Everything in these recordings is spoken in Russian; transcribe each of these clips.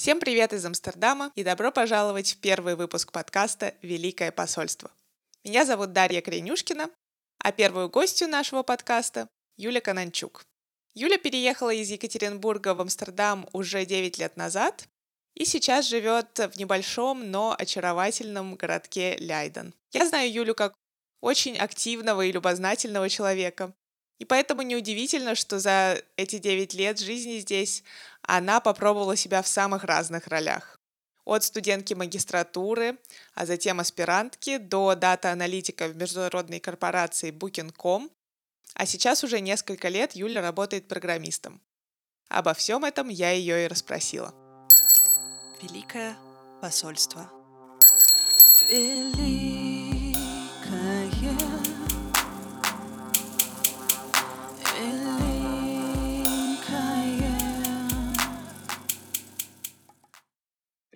Всем привет из Амстердама и добро пожаловать в первый выпуск подкаста «Великое посольство». Меня зовут Дарья Кренюшкина, а первую гостью нашего подкаста – Юля Кананчук. Юля переехала из Екатеринбурга в Амстердам уже 9 лет назад и сейчас живет в небольшом, но очаровательном городке Ляйден. Я знаю Юлю как очень активного и любознательного человека, и поэтому неудивительно, что за эти 9 лет жизни здесь она попробовала себя в самых разных ролях. От студентки магистратуры, а затем аспирантки, до дата-аналитика в международной корпорации Booking.com, а сейчас уже несколько лет Юля работает программистом. Обо всем этом я ее и расспросила. Великое посольство. Великое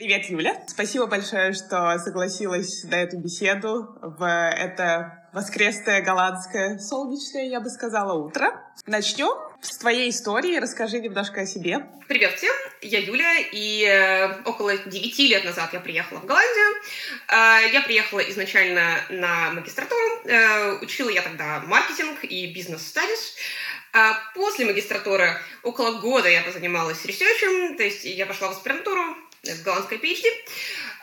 Привет, Юля. Спасибо большое, что согласилась на эту беседу в это воскресное голландское солнечное, я бы сказала, утро. Начнем с твоей истории. Расскажи немножко о себе. Привет всем, я Юля, и э, около 9 лет назад я приехала в Голландию. Э, я приехала изначально на магистратуру. Э, учила я тогда маркетинг и бизнес-стадис. После магистратуры около года я позанималась ресерчем, то есть я пошла в аспирантуру, в голландской PhD,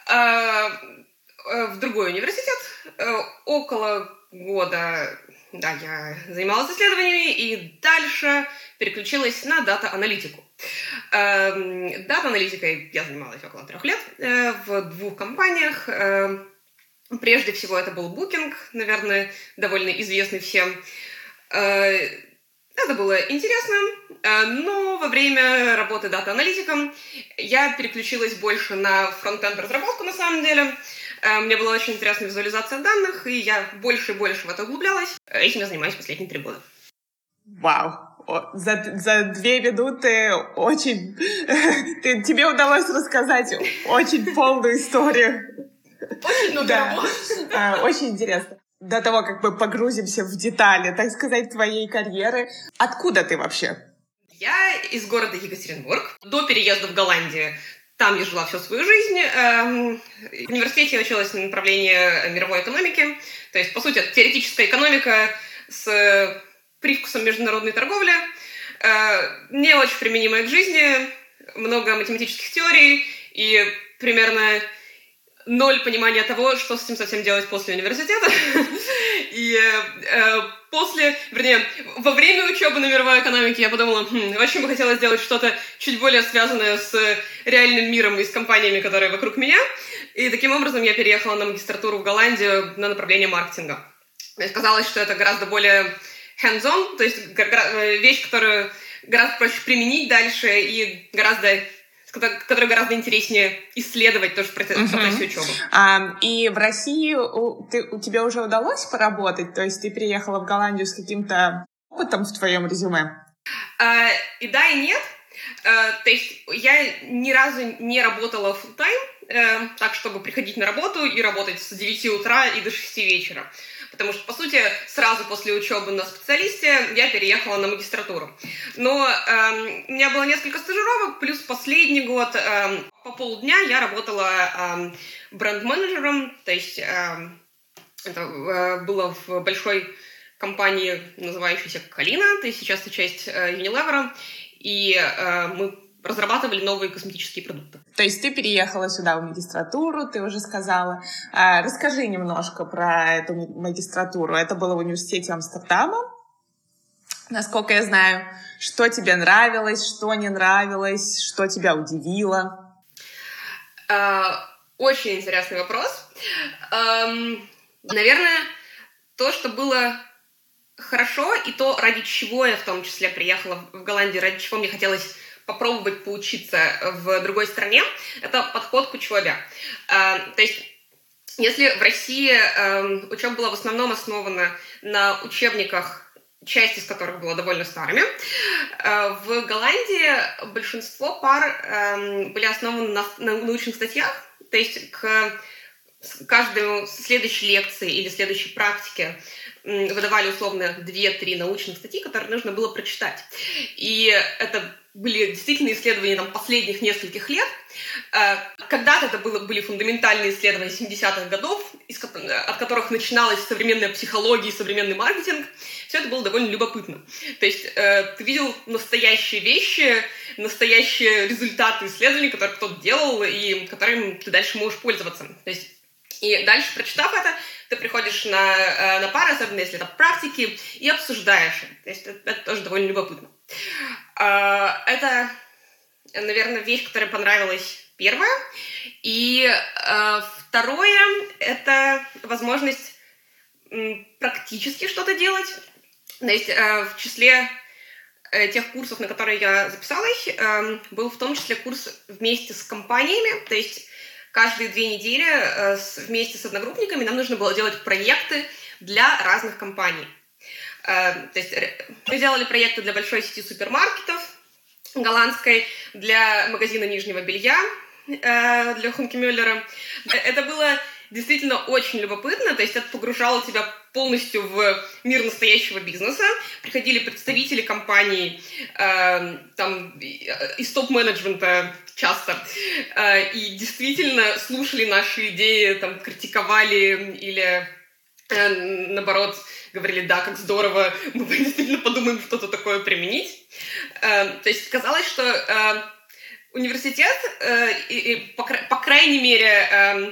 а, э, в другой университет. Э, около года да, я занималась исследованиями и дальше переключилась на дата-аналитику. Эм, дата-аналитикой я занималась около трех лет э, в двух компаниях. Прежде всего это был Booking, наверное, довольно известный всем. Это было интересно, э, но во время работы дата-аналитиком я переключилась больше на фронтенд разработку на самом деле. Э, мне была очень интересна визуализация данных, и я больше и больше в это углублялась. Этим я занимаюсь последние три года. Вау! За, за две минуты очень... Ты, тебе удалось рассказать очень полную историю. Очень много да. работы. Э, очень интересно до того, как мы погрузимся в детали, так сказать, твоей карьеры. Откуда ты вообще? Я из города Екатеринбург. До переезда в Голландию там я жила всю свою жизнь. Эм, в университете я училась на направлении мировой экономики. То есть, по сути, теоретическая экономика с привкусом международной торговли. Э, не очень применимая к жизни. Много математических теорий и примерно ноль понимания того, что с этим совсем делать после университета. И э, после, вернее, во время учебы на мировой экономике я подумала, хм, очень бы хотела сделать что-то чуть более связанное с реальным миром и с компаниями, которые вокруг меня. И таким образом я переехала на магистратуру в Голландию на направление маркетинга. Мне казалось, что это гораздо более hands-on, то есть э, вещь, которую гораздо проще применить дальше и гораздо который гораздо интереснее исследовать тоже в процессе, uh-huh. учебы. А, и в России у, ты, у тебя уже удалось поработать? То есть ты приехала в Голландию с каким-то опытом в твоем резюме? А, и да, и нет. А, то есть я ни разу не работала full time, э, так, чтобы приходить на работу и работать с 9 утра и до 6 вечера потому что, по сути, сразу после учебы на специалисте я переехала на магистратуру. Но эм, у меня было несколько стажировок, плюс последний год эм, по полдня я работала эм, бренд-менеджером, то есть эм, это э, было в большой компании, называющейся Калина, то есть сейчас это часть э, Unilever, и э, мы разрабатывали новые косметические продукты. То есть ты переехала сюда в магистратуру, ты уже сказала. А, расскажи немножко про эту магистратуру. Это было в университете Амстердама, насколько я знаю. Что тебе нравилось, что не нравилось, что тебя удивило? А, очень интересный вопрос. Наверное, то, что было хорошо, и то, ради чего я в том числе приехала в Голландию, ради чего мне хотелось попробовать поучиться в другой стране, это подход к учебе. Э, то есть если в России э, учеба была в основном основана на учебниках, часть из которых была довольно старыми, э, в Голландии большинство пар были основаны на, на научных статьях, то есть к каждой следующей лекции или следующей практике выдавали условно 2-3 научных статьи, которые нужно было прочитать. И это были действительно исследования там, последних нескольких лет. Э, когда-то это было, были фундаментальные исследования 70-х годов, из, от которых начиналась современная психология и современный маркетинг. Все это было довольно любопытно. То есть э, ты видел настоящие вещи, настоящие результаты исследований, которые кто-то делал, и которыми ты дальше можешь пользоваться. То есть и дальше, прочитав это, ты приходишь на, э, на пары, особенно если это практики, и обсуждаешь. То есть это, это тоже довольно любопытно. А, это, наверное, вещь, которая понравилась первая. И э, второе — это возможность практически что-то делать. То есть э, в числе тех курсов, на которые я записалась, был в том числе курс вместе с компаниями. То есть каждые две недели э, вместе с одногруппниками нам нужно было делать проекты для разных компаний. Э, то есть мы делали проекты для большой сети супермаркетов голландской, для магазина нижнего белья, э, для Хунки Мюллера. Это было действительно очень любопытно, то есть это погружало тебя полностью в мир настоящего бизнеса. Приходили представители компаний, э, там, из топ-менеджмента часто, э, и действительно слушали наши идеи, там, критиковали или, э, наоборот, говорили, да, как здорово, мы действительно подумаем что-то такое применить. Э, то есть казалось, что университет, и, по, крайней мере,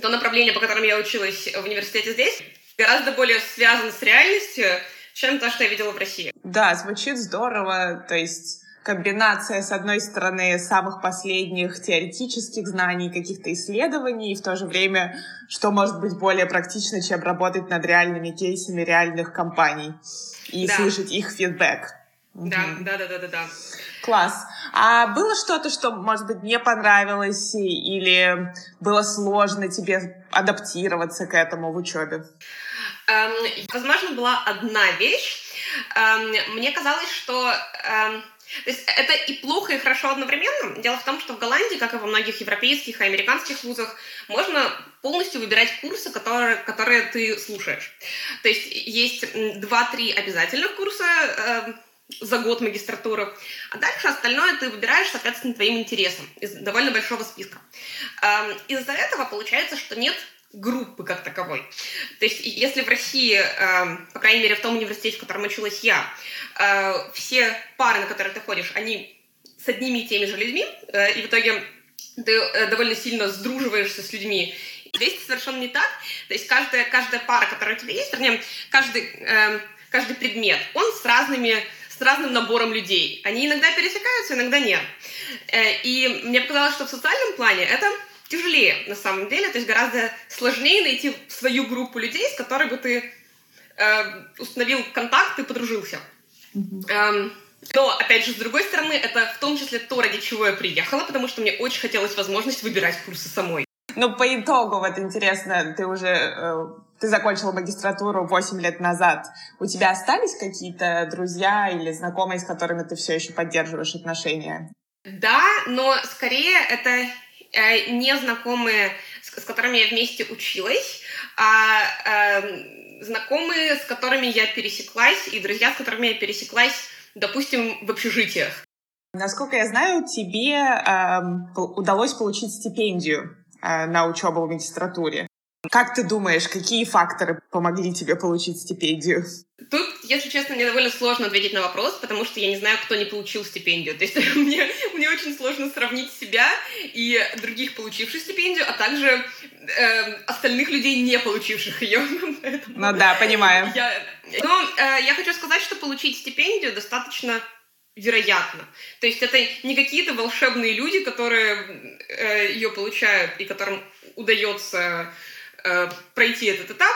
то направление, по которому я училась в университете здесь, гораздо более связано с реальностью, чем то, что я видела в России. Да, звучит здорово. То есть комбинация, с одной стороны, самых последних теоретических знаний, каких-то исследований, и в то же время, что может быть более практично, чем работать над реальными кейсами реальных компаний и да. слышать их фидбэк. Да, угу. да, да, да, да, да. Класс. А было что-то, что, может быть, не понравилось или было сложно тебе адаптироваться к этому в учебе? Эм, возможно, была одна вещь. Эм, мне казалось, что эм, то есть это и плохо, и хорошо одновременно. Дело в том, что в Голландии, как и во многих европейских и американских вузах, можно полностью выбирать курсы, которые, которые ты слушаешь. То есть есть два-три обязательных курса, э, за год магистратуры. А дальше остальное ты выбираешь, соответственно, твоим интересам из довольно большого списка. Эм, из-за этого получается, что нет группы как таковой. То есть, если в России, эм, по крайней мере, в том университете, в котором училась я, э, все пары, на которые ты ходишь, они с одними и теми же людьми, э, и в итоге ты э, довольно сильно сдруживаешься с людьми. Здесь совершенно не так. То есть каждая, каждая пара, которая у тебя есть, вернее, каждый, эм, каждый предмет, он с разными с разным набором людей. Они иногда пересекаются, иногда нет. И мне показалось, что в социальном плане это тяжелее на самом деле, то есть гораздо сложнее найти свою группу людей, с которой бы ты э, установил контакт и подружился. Mm-hmm. но, опять же, с другой стороны, это в том числе то, ради чего я приехала, потому что мне очень хотелось возможность выбирать курсы самой. Ну, по итогу, вот интересно, ты уже э, ты закончила магистратуру 8 лет назад. У тебя остались какие-то друзья или знакомые, с которыми ты все еще поддерживаешь отношения? Да, но скорее это не знакомые, с, с которыми я вместе училась, а э, знакомые, с которыми я пересеклась, и друзья, с которыми я пересеклась, допустим, в общежитиях. Насколько я знаю, тебе э, удалось получить стипендию э, на учебу в магистратуре. Как ты думаешь, какие факторы помогли тебе получить стипендию? Тут, если честно, мне довольно сложно ответить на вопрос, потому что я не знаю, кто не получил стипендию. То есть мне, мне очень сложно сравнить себя и других, получивших стипендию, а также э, остальных людей, не получивших ее. Ну да, понимаю. Я, но э, я хочу сказать, что получить стипендию достаточно вероятно. То есть это не какие-то волшебные люди, которые э, ее получают и которым удается пройти этот этап.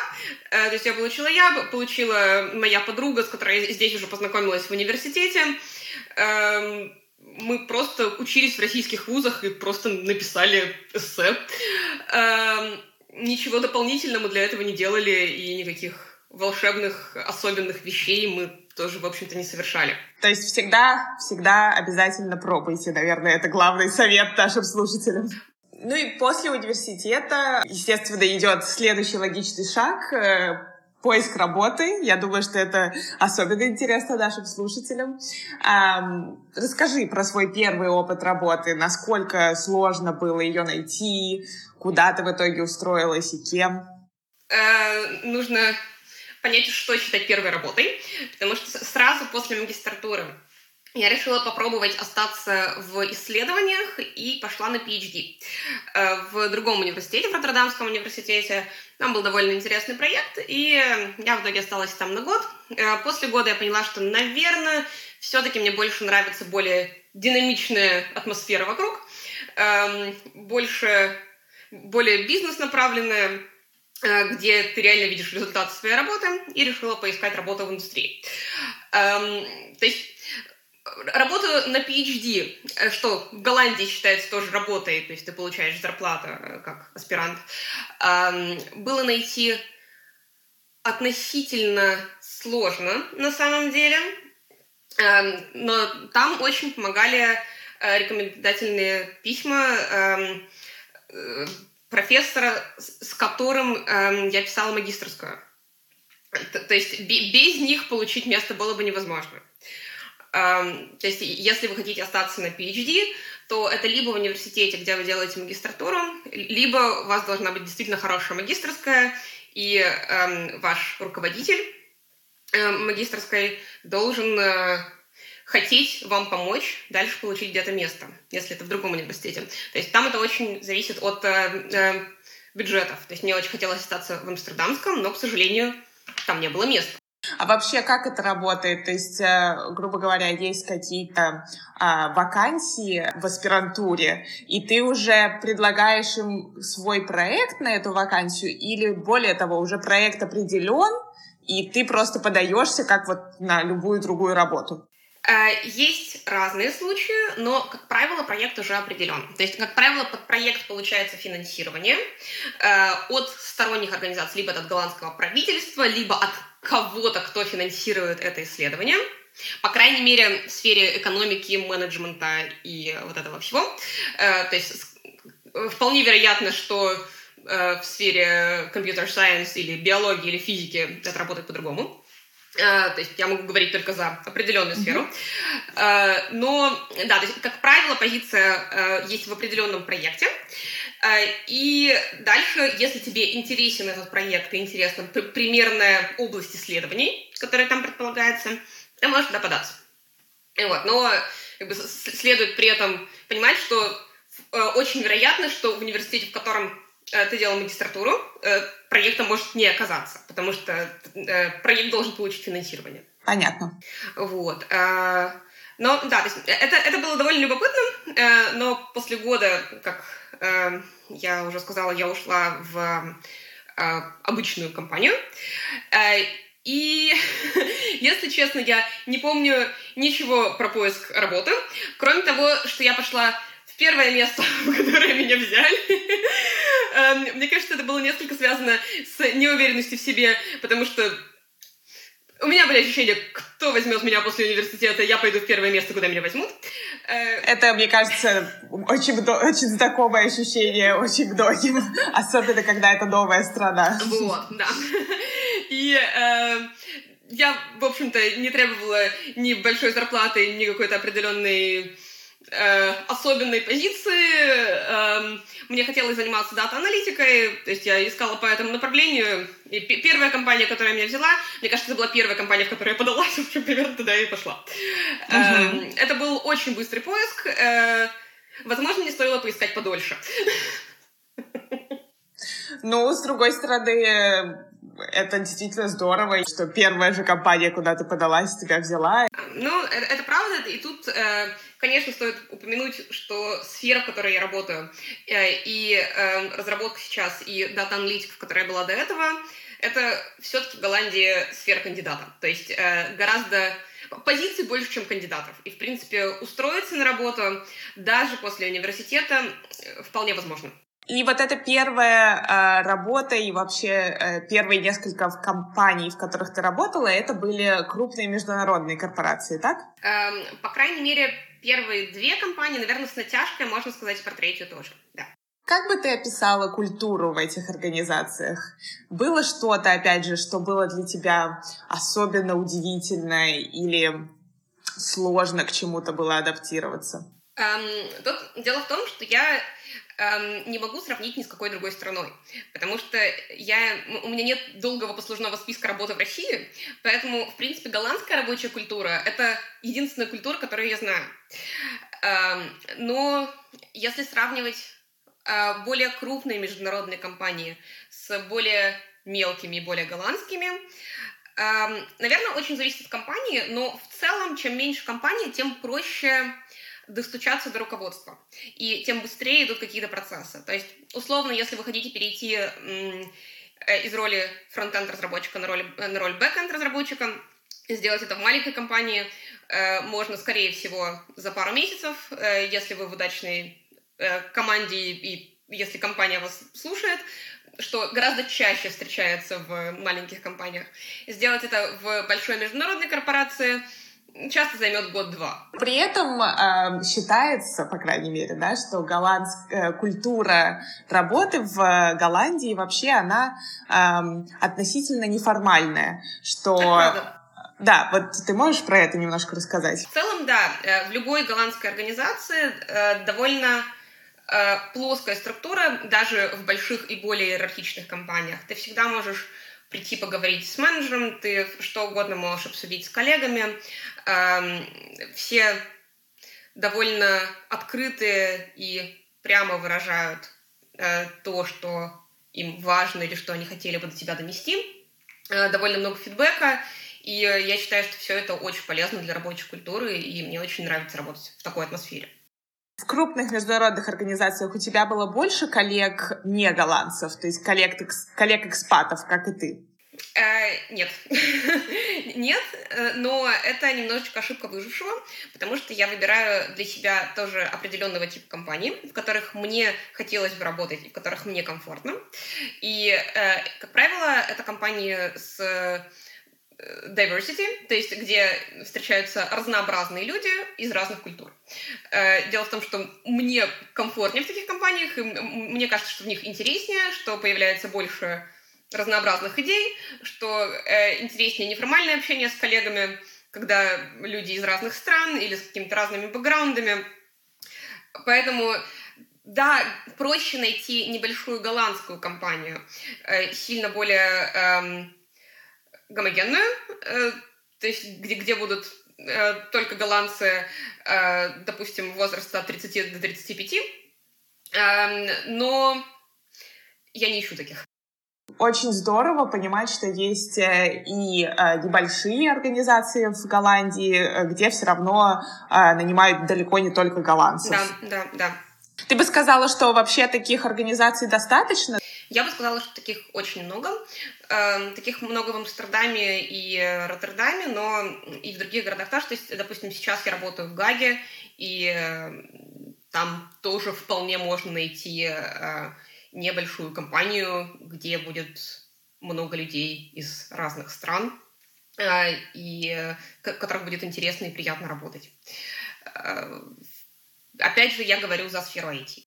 Э, то есть я получила я, получила моя подруга, с которой я здесь уже познакомилась в университете. Эм, мы просто учились в российских вузах и просто написали эссе. Эм, ничего дополнительного для этого не делали и никаких волшебных, особенных вещей мы тоже, в общем-то, не совершали. То есть всегда, всегда обязательно пробуйте, наверное, это главный совет нашим слушателям. Ну и после университета, естественно, идет следующий логичный шаг э, поиск работы. Я думаю, что это особенно интересно нашим слушателям. Расскажи про свой первый опыт работы. Насколько сложно было ее найти? Куда ты в итоге устроилась и кем? Э, нужно понять, что считать первой работой, потому что сразу после магистратуры я решила попробовать остаться в исследованиях и пошла на PhD э, в другом университете, в Роттердамском университете. Там был довольно интересный проект, и я в итоге осталась там на год. Э, после года я поняла, что, наверное, все-таки мне больше нравится более динамичная атмосфера вокруг, эм, больше, более бизнес-направленная, э, где ты реально видишь результат своей работы, и решила поискать работу в индустрии. Эм, то есть Работа на PhD, э, что в Голландии считается тоже работой, то есть ты получаешь зарплату э, как аспирант, было найти относительно сложно на самом деле, но там очень помогали э, рекомендательные письма профессора, с которым я писала магистрскую. То есть без них получить место было бы невозможно. То есть, если вы хотите остаться на PhD, то это либо в университете, где вы делаете магистратуру, либо у вас должна быть действительно хорошая магистрская, и эм, ваш руководитель э, магистрской должен э, хотеть вам помочь дальше получить где-то место, если это в другом университете. То есть там это очень зависит от э, э, бюджетов. То есть мне очень хотелось остаться в Амстердамском, но, к сожалению, там не было места. А вообще, как это работает? То есть, э, грубо говоря, есть какие-то а, вакансии в аспирантуре, и ты уже предлагаешь им свой проект на эту вакансию, или более того, уже проект определен, и ты просто подаешься как вот на любую другую работу? Э, есть разные случаи, но, как правило, проект уже определен. То есть, как правило, под проект получается финансирование э, от сторонних организаций, либо от голландского правительства, либо от кого-то, кто финансирует это исследование. По крайней мере, в сфере экономики, менеджмента и вот этого всего. Э, то есть, вполне вероятно, что в сфере компьютер сайенс или биологии или физики это работает по-другому. Э, то есть я могу говорить только за определенную сферу. Mm-hmm. Но, да, то есть, как правило, позиция э, есть в определенном проекте. И дальше, если тебе интересен этот проект и интересна примерная область исследований, которая там предполагается, ты можешь туда податься. Вот. Но как бы, следует при этом понимать, что очень вероятно, что в университете, в котором Э, ты делал магистратуру, э, проекта может не оказаться, потому что э, проект должен получить финансирование. Понятно. Вот. Но да, то есть это, это было довольно любопытно, но после года, как я уже сказала, я ушла в обычную компанию. И, если честно, я не помню ничего про поиск работы, кроме того, что я пошла первое место, в которое меня взяли. Эм, мне кажется, это было несколько связано с неуверенностью в себе, потому что у меня были ощущения, кто возьмет меня после университета, я пойду в первое место, куда меня возьмут. Э, это, мне кажется, очень, очень знакомое ощущение очень многим, особенно когда это новая страна. Вот, да. И э, я, в общем-то, не требовала ни большой зарплаты, ни какой-то определенной э, особенной позиции. Э, мне хотелось заниматься дата-аналитикой, то есть я искала по этому направлению. И первая компания, которая меня взяла, мне кажется, это была первая компания, в которую я подалась, в общем, примерно туда и пошла. Uh-huh. Э, это был очень быстрый поиск. Э, возможно, мне стоило поискать подольше. Ну, с другой стороны, это действительно здорово, что первая же компания, куда ты подалась, тебя взяла. Ну, это, это правда, и тут, э, конечно, стоит упомянуть, что сфера, в которой я работаю, э, и э, разработка сейчас, и дата-аналитика, в которой я была до этого, это все-таки в Голландии сфера кандидата. То есть гораздо позиций больше, чем кандидатов. И, в принципе, устроиться на работу даже после университета вполне возможно. И вот эта первая э, работа и вообще э, первые несколько компаний, в которых ты работала, это были крупные международные корпорации, так? Эм, по крайней мере, первые две компании, наверное, с натяжкой можно сказать про третью тоже, да. Как бы ты описала культуру в этих организациях? Было что-то, опять же, что было для тебя особенно удивительно или сложно к чему-то было адаптироваться? Эм, тут дело в том, что я эм, не могу сравнить ни с какой другой страной, потому что я, у меня нет долгого послужного списка работы в России, поэтому, в принципе, голландская рабочая культура — это единственная культура, которую я знаю. Эм, но если сравнивать э, более крупные международные компании с более мелкими и более голландскими, эм, наверное, очень зависит от компании, но в целом, чем меньше компания, тем проще достучаться до руководства. И тем быстрее идут какие-то процессы. То есть, условно, если вы хотите перейти э, из роли фронтенд разработчика на роль, на роль бэкенд разработчика, сделать это в маленькой компании э, можно, скорее всего, за пару месяцев, э, если вы в удачной команде и если компания вас слушает, что гораздо чаще встречается в маленьких компаниях. Сделать это в большой международной корпорации – часто займет год-два. При этом э, считается, по крайней мере, да, что голландская э, культура работы в Голландии вообще она э, относительно неформальная, что да, вот ты можешь про это немножко рассказать? В целом, да. Э, в любой голландской организации э, довольно плоская структура, даже в больших и более иерархичных компаниях. Ты всегда можешь прийти поговорить с менеджером, ты что угодно можешь обсудить с коллегами. Все довольно открытые и прямо выражают э, то, что им важно или что они хотели бы до тебя донести. Э, довольно много фидбэка, и я считаю, что все это очень полезно для рабочей культуры, и мне очень нравится работать в такой атмосфере. В крупных международных организациях у тебя было больше коллег не голландцев, то есть коллег-экспатов, как и ты? Э, нет. нет, э, но это немножечко ошибка выжившего, потому что я выбираю для себя тоже определенного типа компаний, в которых мне хотелось бы работать и в которых мне комфортно. И, э, как правило, это компании с diversity, то есть где встречаются разнообразные люди из разных культур. Дело в том, что мне комфортнее в таких компаниях, и мне кажется, что в них интереснее, что появляется больше разнообразных идей, что э, интереснее неформальное общение с коллегами, когда люди из разных стран или с какими-то разными бэкграундами. Поэтому да, проще найти небольшую голландскую компанию, э, сильно более э, гомогенную, э, то есть где, где будут э, только голландцы, э, допустим, возраста от 30 до 35, э, эм, но я не ищу таких очень здорово понимать, что есть э, и э, небольшие организации в Голландии, э, где все равно нанимают далеко не только голландцев. Да, да, да. Ты бы сказала, что вообще таких организаций достаточно? Я бы сказала, что таких очень много. Эм, таких много в Амстердаме и Роттердаме, но и в других городах тоже. То есть, допустим, сейчас я работаю в Гаге, и там тоже вполне можно найти небольшую компанию, где будет много людей из разных стран, э, и которых будет интересно и приятно работать. Э, опять же, я говорю за сферу IT.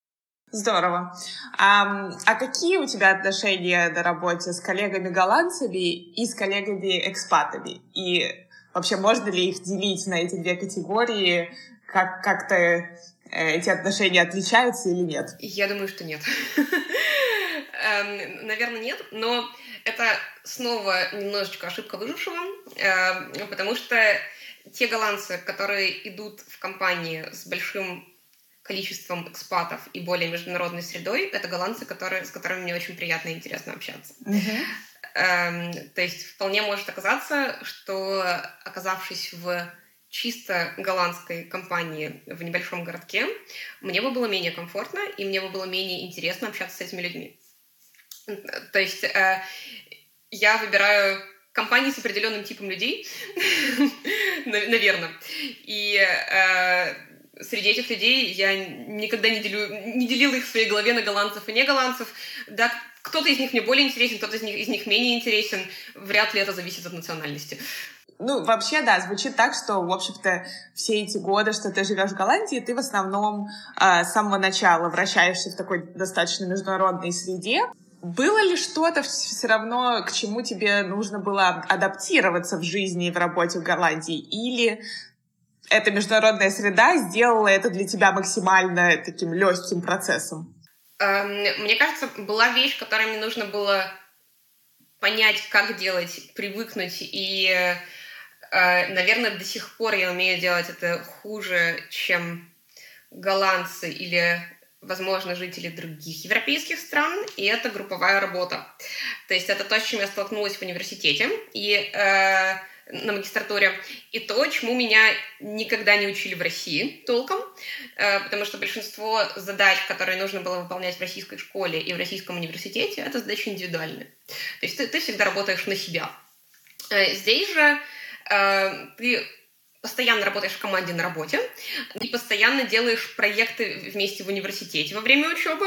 Здорово. А, а какие у тебя отношения на работе с коллегами-голландцами и с коллегами-экспатами? И вообще можно ли их делить на эти две категории? Как, как-то Э, эти отношения отличаются или нет? Я думаю, что нет. Эм, наверное, нет, но это снова немножечко ошибка выжившего, эм, потому что те голландцы, которые идут в компании с большим количеством экспатов и более международной средой, это голландцы, которые, с которыми мне очень приятно и интересно общаться. Mm-hmm. То есть вполне может оказаться, что оказавшись в чисто голландской компании в небольшом городке, мне бы было менее комфортно, и мне бы было менее интересно общаться с этими людьми. То есть э, я выбираю компании с определенным типом людей, наверное. И э, среди этих людей я никогда не, делю, не делила их в своей голове на голландцев и не голландцев. Да, кто-то из них мне более интересен, кто-то из них, из них менее интересен. Вряд ли это зависит от национальности. Ну, вообще, да, звучит так, что, в общем-то, все эти годы, что ты живешь в Голландии, ты в основном э, с самого начала вращаешься в такой достаточно международной среде. Было ли что-то все равно, к чему тебе нужно было адаптироваться в жизни и в работе в Голландии? Или эта международная среда сделала это для тебя максимально таким легким процессом? Эм, мне кажется, была вещь, которой мне нужно было понять, как делать, привыкнуть. И, наверное, до сих пор я умею делать это хуже, чем голландцы или возможно, жители других европейских стран, и это групповая работа. То есть это то, с чем я столкнулась в университете и э, на магистратуре, и то, чему меня никогда не учили в России толком, э, потому что большинство задач, которые нужно было выполнять в российской школе и в российском университете, это задачи индивидуальные. То есть ты, ты всегда работаешь на себя. Э, здесь же э, ты постоянно работаешь в команде на работе, и постоянно делаешь проекты вместе в университете во время учебы,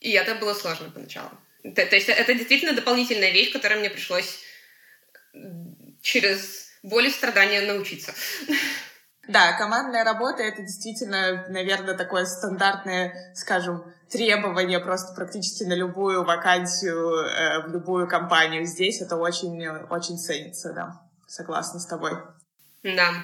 и это было сложно поначалу. То, то есть это действительно дополнительная вещь, которой мне пришлось через боль и страдания научиться. Да, командная работа — это действительно, наверное, такое стандартное, скажем, требование просто практически на любую вакансию, э, в любую компанию. Здесь это очень, очень ценится, да. Согласна с тобой. Да.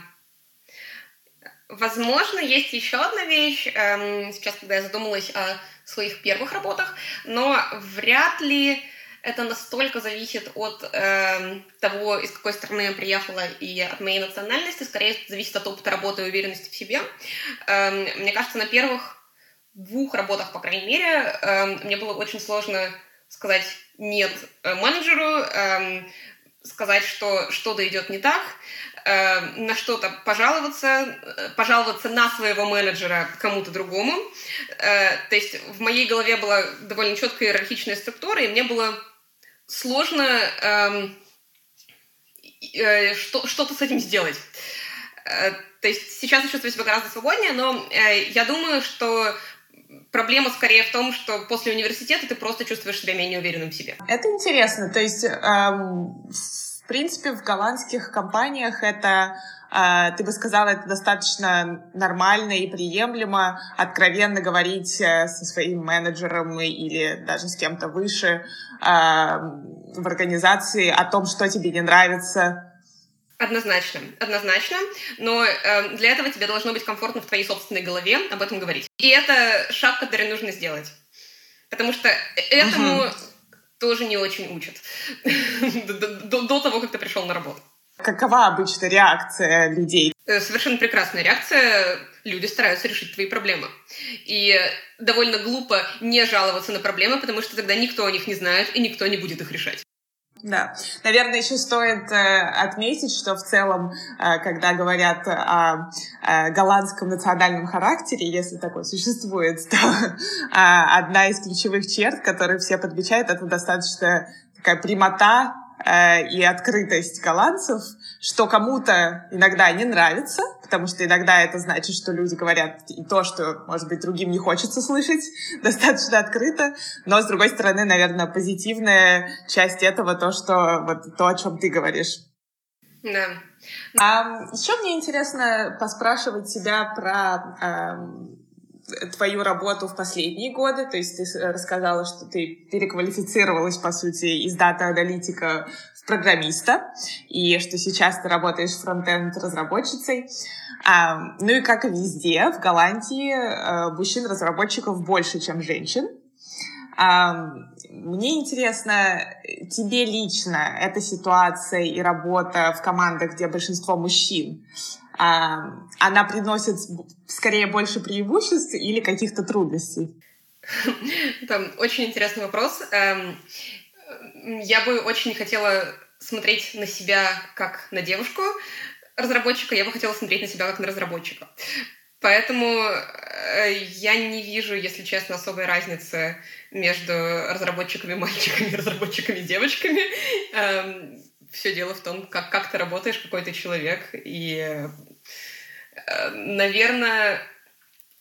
Возможно, есть еще одна вещь, эм, сейчас, когда я задумалась о своих первых работах, но вряд ли это настолько зависит от э, того, из какой страны я приехала и от моей национальности, скорее зависит от опыта работы и уверенности в себе. Э, мне кажется, на первых двух работах, по крайней мере, э, мне было очень сложно сказать нет э, менеджеру, э, сказать, что что-то идет не так, э, на что-то пожаловаться, э, пожаловаться на своего менеджера кому-то другому. Э, то есть в моей голове была довольно четкая иерархичная структура, и мне было сложно эм, э, что, что-то с этим сделать. Э, то есть сейчас я чувствую себя гораздо свободнее, но э, я думаю, что проблема скорее в том, что после университета ты просто чувствуешь себя менее уверенным в себе. Это интересно. То есть, эм, в принципе, в голландских компаниях это а, ты бы сказала, это достаточно нормально и приемлемо откровенно говорить э, со своим менеджером или даже с кем-то выше а, в организации о том, что тебе не нравится, Однозначно, однозначно. Но э, для этого тебе должно быть комфортно в твоей собственной голове об этом говорить. И это шаг, который нужно сделать. Потому что этому uh тоже не очень учат до, до того, как ты пришел на работу. Какова обычно реакция людей? Э, совершенно прекрасная реакция. Люди стараются решить твои проблемы. И довольно глупо не жаловаться на проблемы, потому что тогда никто о них не знает, и никто не будет их решать. Да, наверное, еще стоит э, отметить, что в целом, э, когда говорят о, о голландском национальном характере, если такой существует, то э, одна из ключевых черт, которые все подмечают, это достаточно такая прямота Э, и открытость голландцев, что кому-то иногда не нравится, потому что иногда это значит, что люди говорят и то, что, может быть, другим не хочется слышать, достаточно открыто, но, с другой стороны, наверное, позитивная часть этого то, что вот то, о чем ты говоришь. Да. А еще мне интересно поспрашивать тебя про твою работу в последние годы, то есть ты рассказала, что ты переквалифицировалась, по сути, из дата-аналитика в программиста, и что сейчас ты работаешь фронтенд-разработчицей. А, ну и как и везде, в Голландии а, мужчин-разработчиков больше, чем женщин. А, мне интересно, тебе лично эта ситуация и работа в командах, где большинство мужчин, она приносит скорее больше преимуществ или каких-то трудностей? Там очень интересный вопрос. Эм, я бы очень хотела смотреть на себя как на девушку разработчика, я бы хотела смотреть на себя как на разработчика. Поэтому э, я не вижу, если честно, особой разницы между разработчиками мальчиками и разработчиками девочками. Эм, все дело в том, как, как ты работаешь, какой ты человек. И, э, наверное,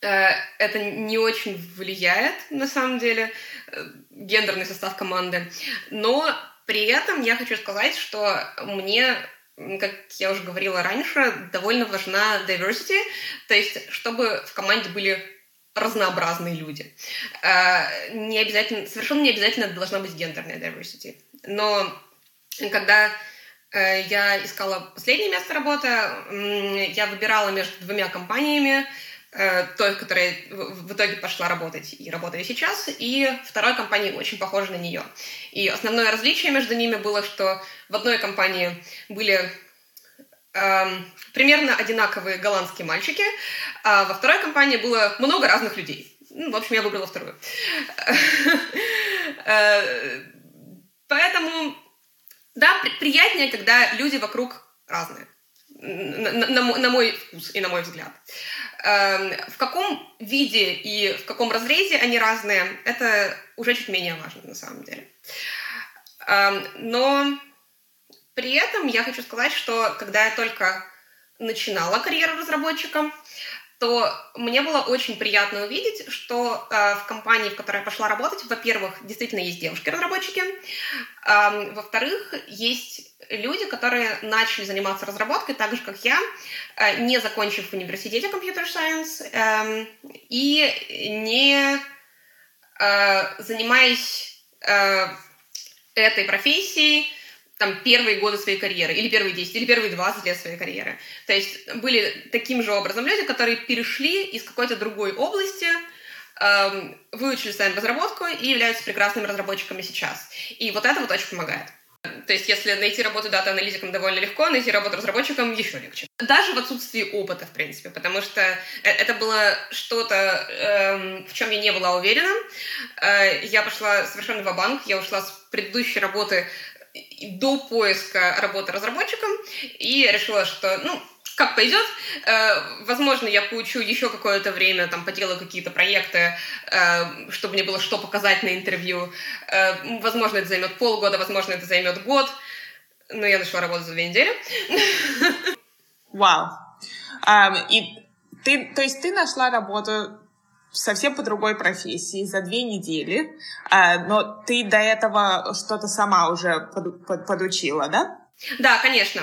э, это не очень влияет, на самом деле, э, гендерный состав команды. Но при этом я хочу сказать, что мне как я уже говорила раньше, довольно важна diversity, то есть чтобы в команде были разнообразные люди. Не обязательно, совершенно не обязательно должна быть гендерная diversity. Но когда э, я искала последнее место работы, я выбирала между двумя компаниями, э, той, которая в итоге пошла работать и работаю сейчас, и второй компании очень похожа на нее. И основное различие между ними было, что в одной компании были эм, примерно одинаковые голландские мальчики, а во второй компании было много разных людей. Ну, в общем, я выбрала вторую. Э, поэтому, да, приятнее, когда люди вокруг разные. На, на, на мой вкус и на мой взгляд. Эм, в каком виде и в каком разрезе они разные, это уже чуть менее важно на самом деле. Эм, но при этом я хочу сказать, что когда я только начинала карьеру разработчиком, то мне было очень приятно увидеть, что э, в компании, в которой я пошла работать, во-первых, действительно есть девушки-разработчики, э, во-вторых, есть люди, которые начали заниматься разработкой так же, как я, э, не закончив в университете компьютер сайенс э, и не э, занимаясь э, этой профессией там, первые годы своей карьеры, или первые 10, или первые 20 лет своей карьеры. То есть были таким же образом люди, которые перешли из какой-то другой области, эм, выучили сами разработку и являются прекрасными разработчиками сейчас. И вот это вот очень помогает. То есть, если найти работу дата-аналитиком довольно легко, найти работу разработчиком еще легче. Даже в отсутствии опыта, в принципе, потому что э, это было что-то, эм, в чем я не была уверена. Э, я пошла совершенно в банк я ушла с предыдущей работы до поиска работы разработчиком и решила, что, ну, как пойдет. Э, возможно, я получу еще какое-то время, там, поделаю какие-то проекты, э, чтобы мне было что показать на интервью. Э, возможно, это займет полгода, возможно, это займет год. Но я нашла работу за две недели. Вау. Wow. Um, и ты, то есть ты нашла работу совсем по другой профессии за две недели, а, но ты до этого что-то сама уже под, под, подучила, да? Да, конечно.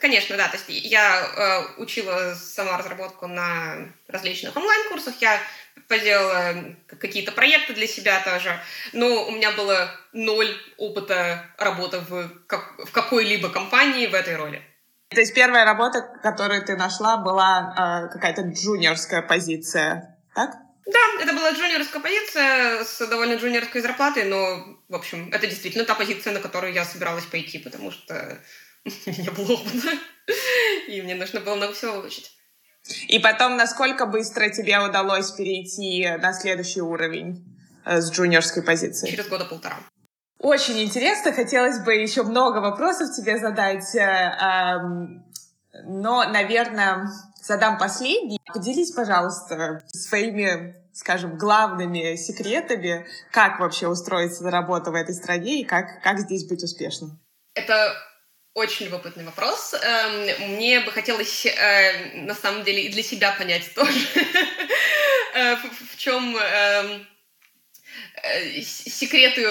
Конечно, да. То есть я э, учила сама разработку на различных онлайн-курсах, я поделала какие-то проекты для себя тоже, но у меня было ноль опыта работы в, как, в какой-либо компании в этой роли. То есть первая работа, которую ты нашла, была э, какая-то джуниорская позиция так? Да, это была джуниорская позиция с довольно джуниорской зарплатой, но, в общем, это действительно та позиция, на которую я собиралась пойти, потому что не было опыта, и мне нужно было много всего выучить. И потом, насколько быстро тебе удалось перейти на следующий уровень э, с джуниорской позиции? Через года полтора. Очень интересно, хотелось бы еще много вопросов тебе задать, э, эм, но, наверное, задам последний. Поделись, пожалуйста, своими, скажем, главными секретами, как вообще устроиться на работу в этой стране и как, как здесь быть успешным. Это очень любопытный вопрос. Эм, мне бы хотелось, э, на самом деле, и для себя понять тоже, э, в чем эм, э, секреты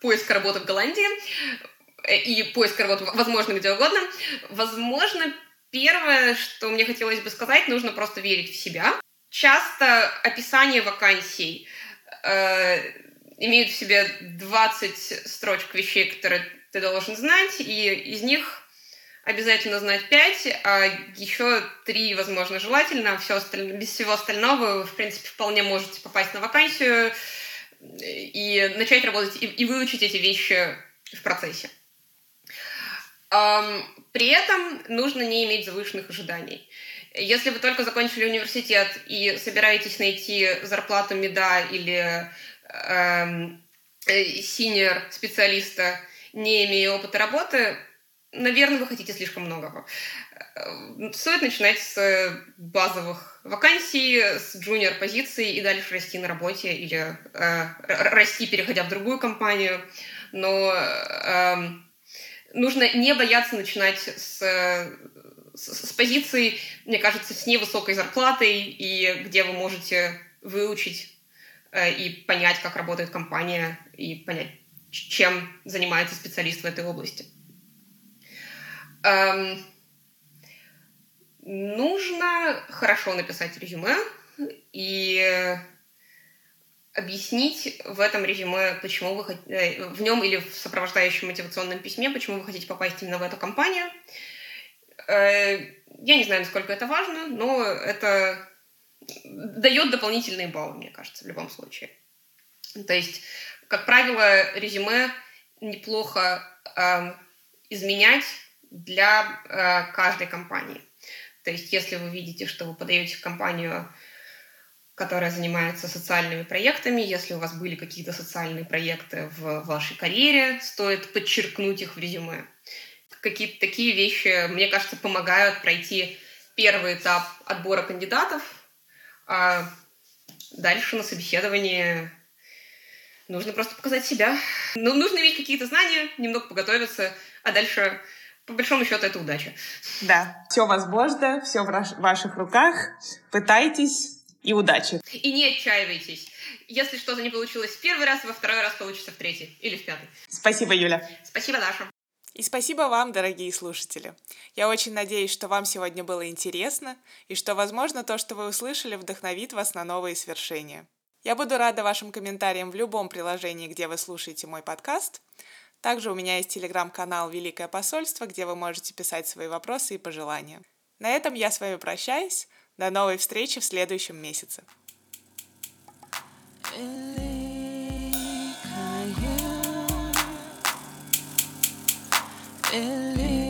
поиска работы в Голландии и поиска работы, возможно, где угодно. Возможно, Первое, что мне хотелось бы сказать, нужно просто верить в себя. Часто описание вакансий э, имеют в себе 20 строчек вещей, которые ты должен знать, и из них обязательно знать 5, а еще 3, возможно, желательно. Все остальное, без всего остального вы, в принципе, вполне можете попасть на вакансию и начать работать и, и выучить эти вещи в процессе. При этом нужно не иметь завышенных ожиданий. Если вы только закончили университет и собираетесь найти зарплату меда или эм, э, синер специалиста, не имея опыта работы, наверное, вы хотите слишком многого. Э, стоит начинать с базовых вакансий, с джуниор позиций и дальше расти на работе или э, расти, переходя в другую компанию. Но э, нужно не бояться начинать с, с, с позиции, мне кажется, с невысокой зарплатой, и где вы можете выучить э, и понять, как работает компания, и понять, чем занимается специалист в этой области. Эм, нужно хорошо написать резюме и объяснить в этом резюме, почему вы хотите, в нем или в сопровождающем мотивационном письме, почему вы хотите попасть именно в эту компанию. Э, я не знаю, насколько это важно, но это дает дополнительные баллы, мне кажется, в любом случае. То есть, как правило, резюме неплохо э, изменять для э, каждой компании. То есть, если вы видите, что вы подаете в компанию, которая занимается социальными проектами, если у вас были какие-то социальные проекты в вашей карьере, стоит подчеркнуть их в резюме. Какие-то такие вещи, мне кажется, помогают пройти первый этап отбора кандидатов, а дальше на собеседовании нужно просто показать себя. Ну, нужно иметь какие-то знания, немного подготовиться, а дальше по большому счету, это удача. Да, все возможно, все в ваших руках. Пытайтесь и удачи. И не отчаивайтесь. Если что-то не получилось в первый раз, во второй раз получится в третий или в пятый. Спасибо, Юля. Спасибо, Даша. И спасибо вам, дорогие слушатели. Я очень надеюсь, что вам сегодня было интересно и что, возможно, то, что вы услышали, вдохновит вас на новые свершения. Я буду рада вашим комментариям в любом приложении, где вы слушаете мой подкаст. Также у меня есть телеграм-канал «Великое посольство», где вы можете писать свои вопросы и пожелания. На этом я с вами прощаюсь. До новой встречи в следующем месяце. Великая,